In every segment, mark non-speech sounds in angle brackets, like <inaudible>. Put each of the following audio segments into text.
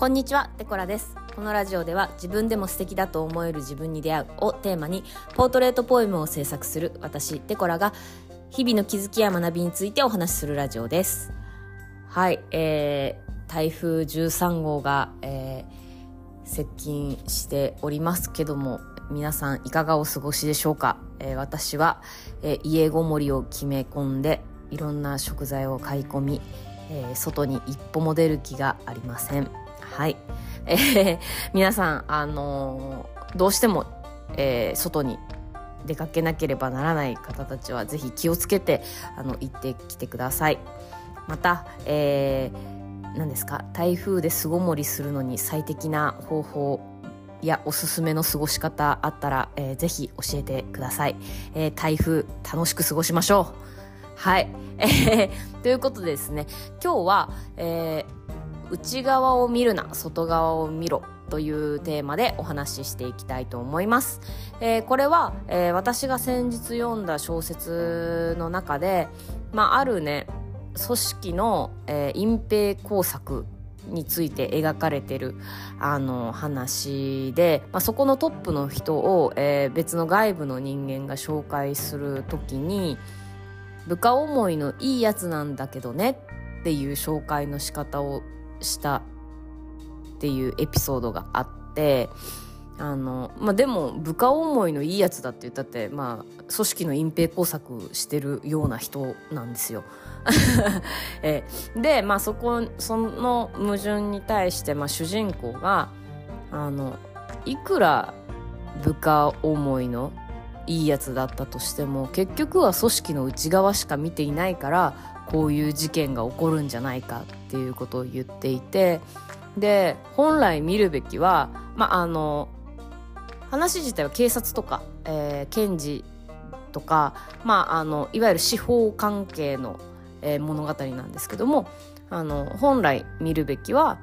こんにちは、テコラです。このラジオでは自分でも素敵だと思える自分に出会うをテーマにポートレートポエムを制作する私、テコラが日々の気づきや学びについてお話しするラジオです。はい、えー、台風13号が、えー、接近しておりますけども、皆さんいかがお過ごしでしょうか、えー私は、えー家ごもりを決め込んでいろんな食材を買い込み、えー外に一歩も出る気がありませんはい、えー皆さんあのーどうしても、えー外に出かけなければならない方たちはぜひ気をつけてあの行ってきてください。また、えー何ですか？台風で巣ごもりするのに最適な方法やおすすめの過ごし方あったら、えーぜひ教えてください、えー台風楽しく過ごしましょう。はい、えーということでですね今日は、えー内側を見るな外側を見ろというテーマでお話ししていきたいと思います、えーこれは、えー私が先日読んだ小説の中で、まあ、あるね組織の、えー隠蔽工作について描かれてるあの話で、まあ、そこのトップの人を、えー別の外部の人間が紹介する時に部下思いのいいやつなんだけどねっていう紹介の仕方をしたっていうエピソードがあってあの、まあ、でも部下思いのいいやつだって言ったって、まあ、組織の隠蔽工作してるような人なんですよ。<laughs> えで、まあ、そこその矛盾に対して、まあ、主人公があのいくら部下思いのいいやつだったとしても結局は組織の内側しか見ていないからこういう事件が起こるんじゃないかっていうことを言っていてで本来見るべきはまああの話自体は警察とか、えー検事とか、まあ、あのいわゆる司法関係の、えー物語なんですけどもあの本来見るべきは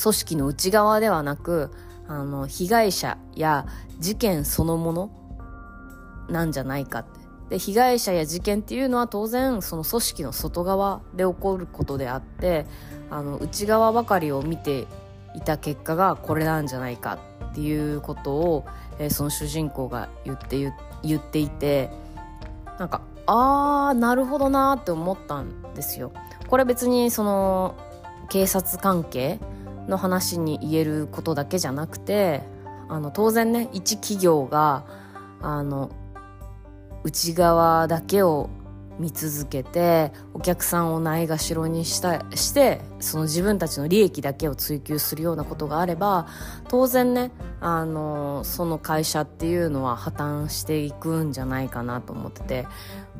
組織の内側ではなくあの被害者や事件そのものなんじゃないかって。で被害者や事件っていうのは当然その組織の外側で起こることであってあの内側ばかりを見ていた結果がこれなんじゃないかっていうことを、えーその主人公が言って言っていてなんかあーなるほどなって思ったんですよ。これ別にその警察関係の話に言えることだけじゃなくてあの当然ね一企業があの内側だけを見続けてお客さんをないがしろにしたしてその自分たちの利益だけを追求するようなことがあれば当然ねあのその会社っていうのは破綻していくんじゃないかなと思ってて、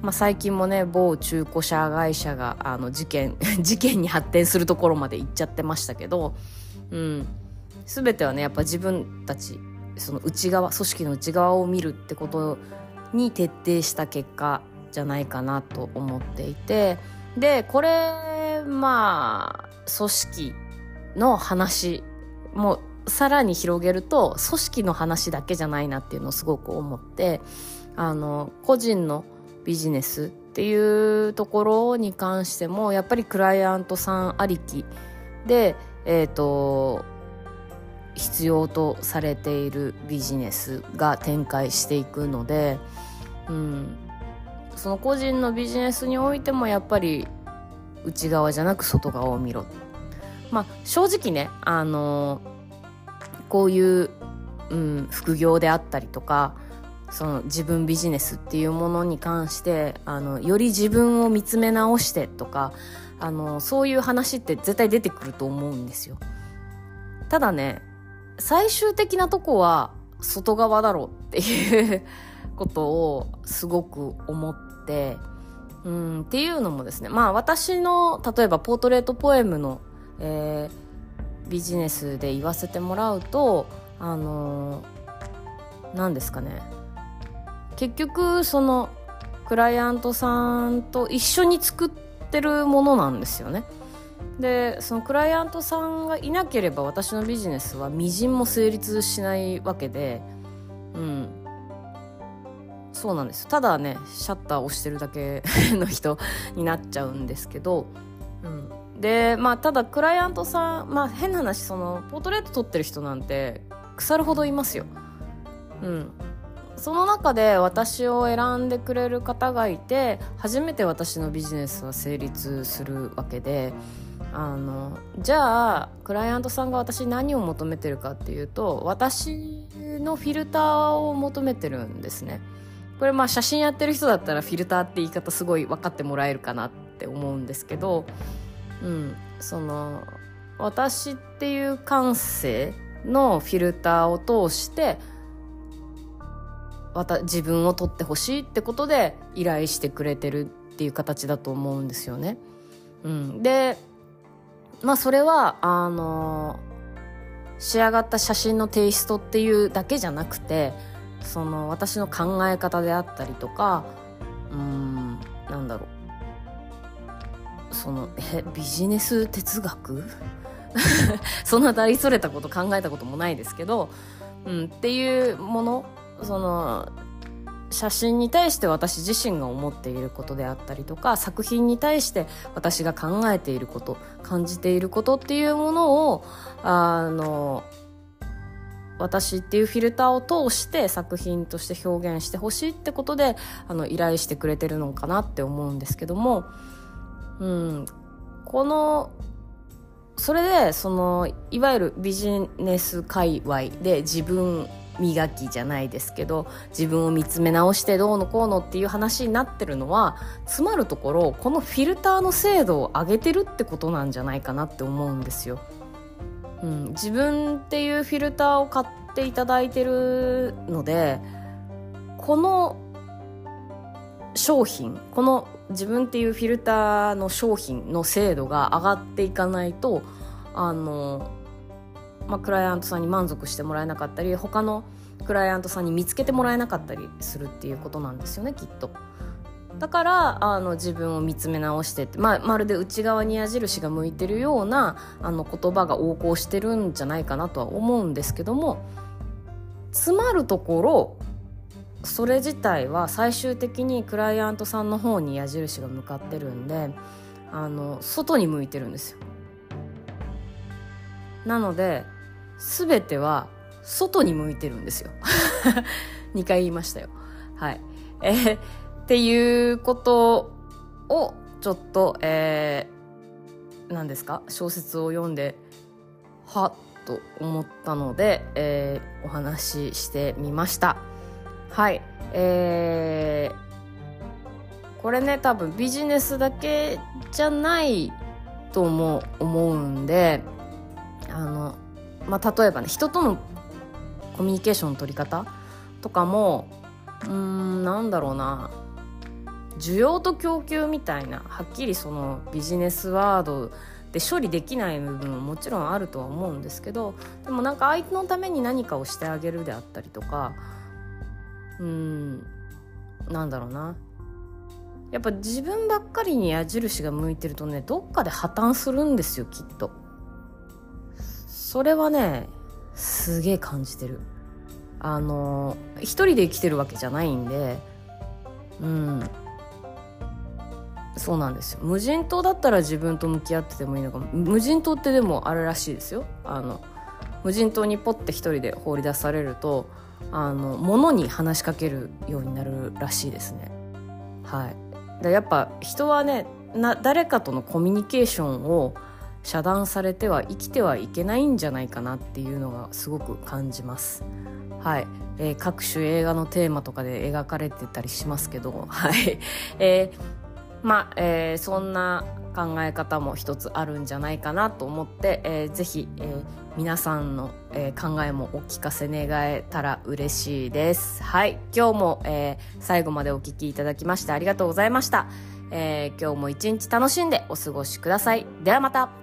まあ、最近もね某中古車会社があの事件 <laughs> 事件に発展するところまで行っちゃってましたけど、うん、全てはねやっぱ自分たちその内側組織の内側を見るってことに徹底した結果じゃないかなと思っていてでこれまあ組織の話もさらに広げると組織の話だけじゃないなっていうのをすごく思ってあの個人のビジネスっていうところに関してもやっぱりクライアントさんありきでえっ、と必要とされているビジネスが展開していくので、うん、その個人のビジネスにおいてもやっぱり内側じゃなく外側を見ろ。まあ正直ねあのこういう、うん、副業であったりとかその自分ビジネスっていうものに関してあのより自分を見つめ直してとかあのそういう話って絶対出てくると思うんですよ。ただね最終的なとこは外側だろうっていうことをすごく思って、うん、っていうのもですねまあ私の例えばポートレートポエムの、えービジネスで言わせてもらうとあの何ですかね結局そのクライアントさんと一緒に作ってるものなんですよね。でそのクライアントさんがいなければ私のビジネスはみじんも成立しないわけでうん。そうなんですただねシャッター押してるだけの人になっちゃうんですけど、うん、でまあただクライアントさんまあ変な話そのポートレート撮ってる人なんて腐るほどいますよ。うん。その中で私を選んでくれる方がいて初めて私のビジネスは成立するわけであのじゃあクライアントさんが私何を求めてるかっていうと私のフィルターを求めてるんですねこれまあ写真やってる人だったらフィルターって言い方すごい分かってもらえるかなって思うんですけどうんその私っていう感性のフィルターを通して自分を撮ってほしいってことで依頼してくれてるっていう形だと思うんですよね。うん、でまあそれはあの仕上がった写真のテイストっていうだけじゃなくてその私の考え方であったりとかうんなんだろう。そのえビジネス哲学？<laughs> そんな大それたこと考えたこともないですけど、うん、っていうものその写真に対して私自身が思っていることであったりとか作品に対して私が考えていること感じていることっていうものをあの私っていうフィルターを通して作品として表現してほしいってことであの依頼してくれてるのかなって思うんですけども、うん、このそれでそのいわゆるビジネス界隈で自分磨きじゃないですけど自分を見つめ直してどうのこうのっていう話になってるのはつまるところこのフィルターの精度を上げてるってことなんじゃないかなって思うんですよ。うん、自分っていうフィルターを買っていただいてるのでこの商品この自分っていうフィルターの商品の精度が上がっていかないとあのまあ、クライアントさんに満足してもらえなかったり他のクライアントさんに見つけてもらえなかったりするっていうことなんですよねきっと。だからあの自分を見つめ直してって、まあ、まるで内側に矢印が向いてるようなあの言葉が横行してるんじゃないかなとは思うんですけどもつまるところそれ自体は最終的にクライアントさんの方に矢印が向かってるんであの外に向いてるんですよ。なので全ては外に向いてるんですよ。<laughs> 2回言いましたよ。はい。えー、っていうことをちょっとえー、何ですか？小説を読んではっと思ったので、えー、お話ししてみました。はい。えー、これね多分ビジネスだけじゃないとも思うんであの、まあ、例えばね人とのコミュニケーションの取り方とかもうんなんだろうな需要と供給みたいなはっきりそのビジネスワードで処理できない部分ももちろんあるとは思うんですけどでもなんか相手のために何かをしてあげるであったりとかうんなんだろうなやっぱ自分ばっかりに矢印が向いてるとねどっかで破綻するんですよきっと。それはねすげえ感じてる。あの一人で生きてるわけじゃないんでうん。そうなんですよ。無人島だったら自分と向き合っててもいいのかも。無人島ってでもあるらしいですよ。あの無人島にポッて一人で放り出されるとあの物に話しかけるようになるらしいですね。はい。でやっぱ人はねな誰かとのコミュニケーションを遮断されては生きてはいけないんじゃないかなっていうのがすごく感じます。はい、えー、各種映画のテーマとかで描かれてたりしますけど、<laughs> はい、えー、まあ、えー、そんな考え方も一つあるんじゃないかなと思って、えー、ぜひ、えー、皆さんの、えー、考えもお聞かせ願えたら嬉しいです。はい、今日も、えー、最後までお聞きいただきましてありがとうございました。えー、今日も一日楽しんでお過ごしください。ではまた。